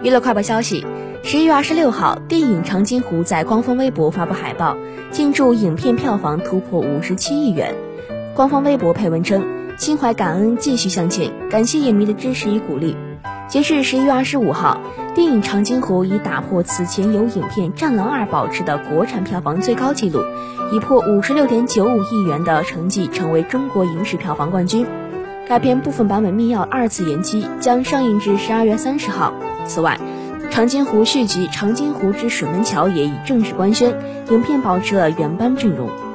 娱乐快报消息：十一月二十六号，电影《长津湖》在官方微博发布海报，庆祝影片票房突破五十七亿元。官方微博配文称：“心怀感恩，继续向前，感谢影迷的支持与鼓励。”截至十一月二十五号，电影《长津湖》已打破此前由影片《战狼二》保持的国产票房最高纪录，以破五十六点九五亿元的成绩，成为中国影史票房冠军。该片部分版本密钥二次延期，将上映至十二月三十号。此外，《长津湖》续集《长津湖之水门桥》也已正式官宣，影片保持了原班阵容。